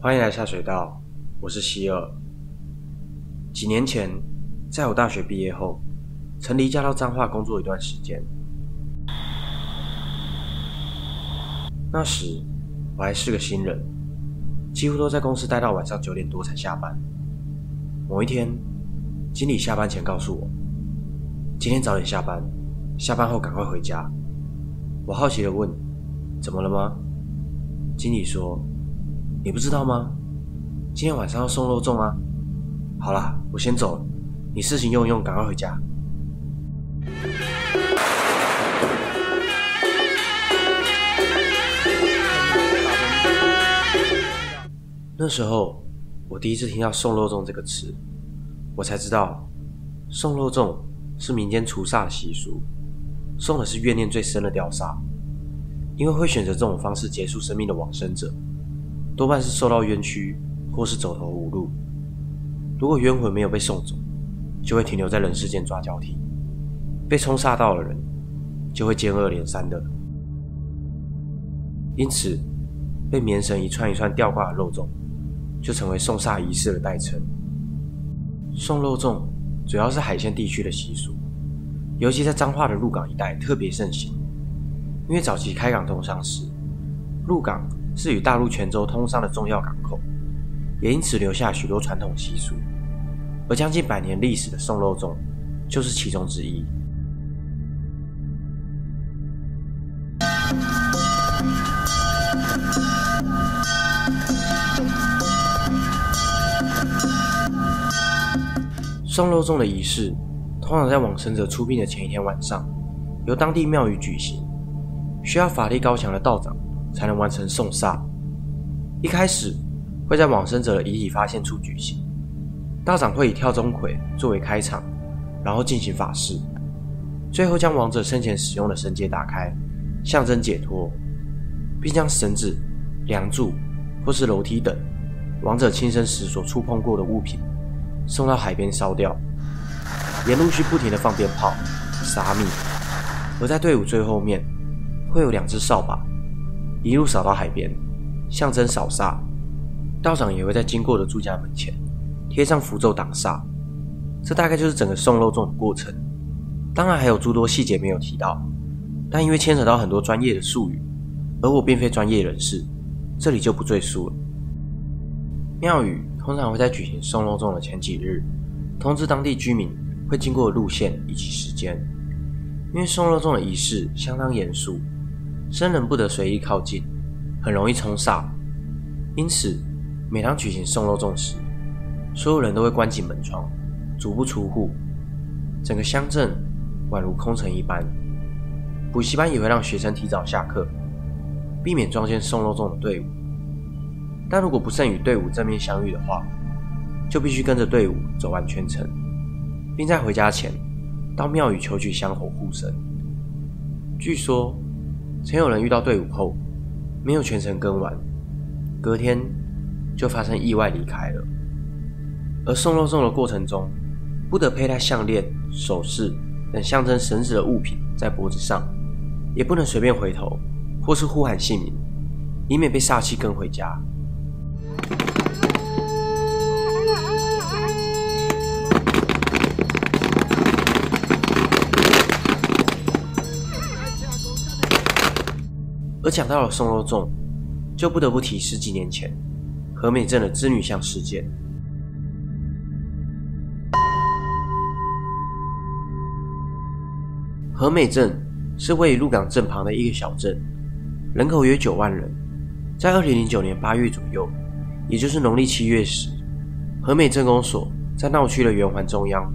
欢迎来下水道，我是希尔。几年前，在我大学毕业后，曾离家到彰化工作一段时间。那时我还是个新人，几乎都在公司待到晚上九点多才下班。某一天，经理下班前告诉我，今天早点下班，下班后赶快回家。我好奇的问：“怎么了吗？”经理说。你不知道吗？今天晚上要送肉粽啊！好啦，我先走了，你事情用一用，赶快回家。那时候，我第一次听到“送肉粽”这个词，我才知道，送肉粽是民间除煞的习俗，送的是怨念最深的吊煞，因为会选择这种方式结束生命的往生者。多半是受到冤屈，或是走投无路。如果冤魂没有被送走，就会停留在人世间抓交替。被冲煞到的人，就会接二连三的。因此，被棉绳一串一串吊挂的肉粽，就成为送煞仪式的代称。送肉粽主要是海鲜地区的习俗，尤其在彰化的鹿港一带特别盛行。因为早期开港通商时，鹿港。是与大陆泉州通商的重要港口，也因此留下许多传统习俗。而将近百年历史的送肉粽，就是其中之一。送肉粽的仪式，通常在往生者出殡的前一天晚上，由当地庙宇举行，需要法力高强的道长。才能完成送煞。一开始会在往生者的遗体发现处举行，道长会以跳钟馗作为开场，然后进行法事，最后将亡者生前使用的绳结打开，象征解脱，并将绳子、梁柱或是楼梯等亡者亲生时所触碰过的物品送到海边烧掉，也陆续不停的放鞭炮、撒米，而在队伍最后面会有两只扫把。一路扫到海边，象征扫煞。道长也会在经过的住家门前贴上符咒挡煞。这大概就是整个送肉粽的过程。当然还有诸多细节没有提到，但因为牵扯到很多专业的术语，而我并非专业人士，这里就不赘述了。庙宇通常会在举行送肉粽的前几日，通知当地居民会经过的路线以及时间。因为送肉粽的仪式相当严肃。生人不得随意靠近，很容易冲煞。因此，每当举行送肉粽时，所有人都会关紧门窗，足不出户。整个乡镇宛如空城一般。补习班也会让学生提早下课，避免撞见送肉粽的队伍。但如果不慎与队伍正面相遇的话，就必须跟着队伍走完全程，并在回家前到庙宇求取香火护身。据说。曾有人遇到队伍后，没有全程跟完，隔天就发生意外离开了。而送肉粽的过程中，不得佩戴项链、首饰等象征神子的物品在脖子上，也不能随便回头或是呼喊姓名，以免被煞气跟回家。而讲到了送肉粽，就不得不提十几年前和美镇的织女像事件。和美镇是位于鹿港镇旁的一个小镇，人口约九万人。在二零零九年八月左右，也就是农历七月时，和美镇公所在闹区的圆环中央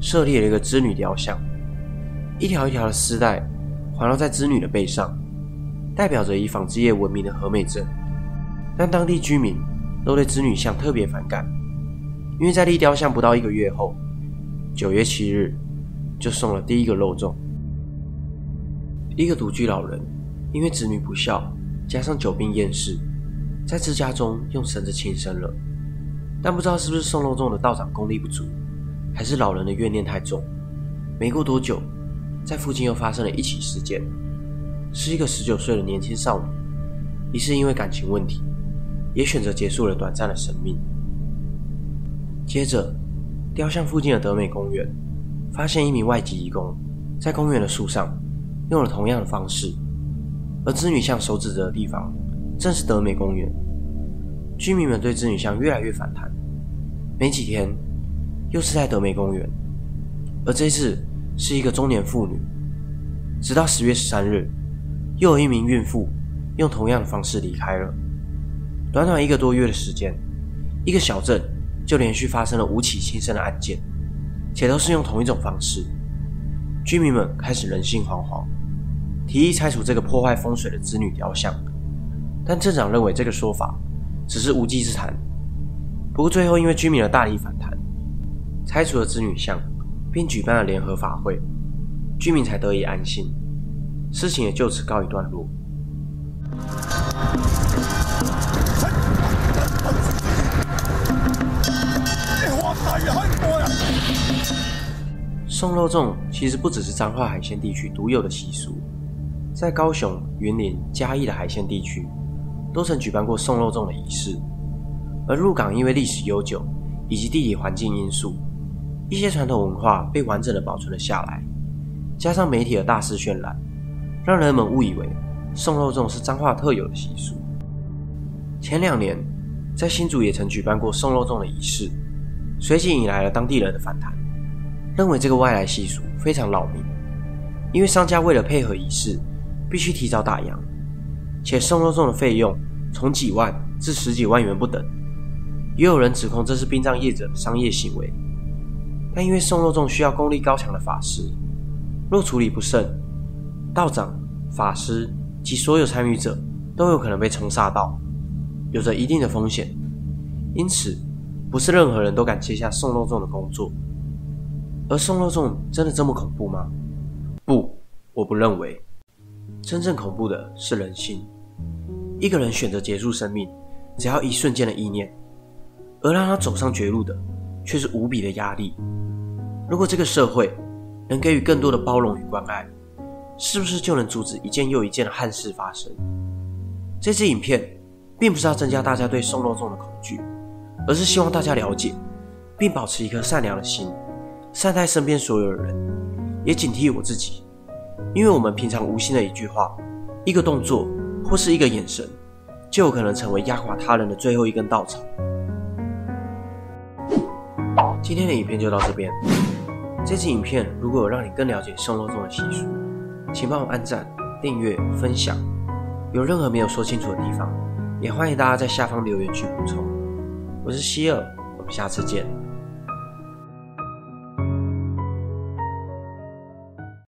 设立了一个织女雕像，一条一条的丝带环绕在织女的背上。代表着以纺织业闻名的和美镇，但当地居民都对织女像特别反感，因为在立雕像不到一个月后，九月七日就送了第一个肉粽。一个独居老人因为子女不孝，加上久病厌世，在自家中用绳子轻生了。但不知道是不是送肉粽的道长功力不足，还是老人的怨念太重，没过多久，在附近又发生了一起事件。是一个十九岁的年轻少女，疑是因为感情问题，也选择结束了短暂的生命。接着，雕像附近的德美公园发现一名外籍义工在公园的树上用了同样的方式，而织女像手指着的地方正是德美公园。居民们对织女像越来越反弹，没几天又是在德美公园，而这次是一个中年妇女。直到十月十三日，又有一名孕妇用同样的方式离开了。短短一个多月的时间，一个小镇就连续发生了五起轻生的案件，且都是用同一种方式。居民们开始人心惶惶，提议拆除这个破坏风水的子女雕像，但镇长认为这个说法只是无稽之谈。不过最后因为居民的大力反弹，拆除了子女像，并举办了联合法会。居民才得以安心，事情也就此告一段落。送肉粽其实不只是彰化海鲜地区独有的习俗，在高雄、云林、嘉义的海鲜地区，都曾举办过送肉粽的仪式。而入港因为历史悠久以及地理环境因素，一些传统文化被完整的保存了下来。加上媒体的大肆渲染，让人们误以为送肉粽是彰化特有的习俗。前两年，在新竹也曾举办过送肉粽的仪式，随即引来了当地人的反弹，认为这个外来习俗非常扰民，因为商家为了配合仪式，必须提早打烊，且送肉粽的费用从几万至十几万元不等。也有人指控这是殡葬业者的商业行为，但因为送肉粽需要功力高强的法师。若处理不慎，道长、法师及所有参与者都有可能被冲煞到，有着一定的风险。因此，不是任何人都敢接下送肉粽的工作。而送肉粽真的这么恐怖吗？不，我不认为。真正恐怖的是人心。一个人选择结束生命，只要一瞬间的意念，而让他走上绝路的，却是无比的压力。如果这个社会，能给予更多的包容与关爱，是不是就能阻止一件又一件的憾事发生？这支影片并不是要增加大家对送肉粽的恐惧，而是希望大家了解，并保持一颗善良的心，善待身边所有的人，也警惕我自己。因为我们平常无心的一句话、一个动作或是一个眼神，就有可能成为压垮他人的最后一根稻草。今天的影片就到这边。这支影片如果有让你更了解送肉粽的习俗，请帮我按赞、订阅、分享。有任何没有说清楚的地方，也欢迎大家在下方留言区补充。我是希尔，我们下次见。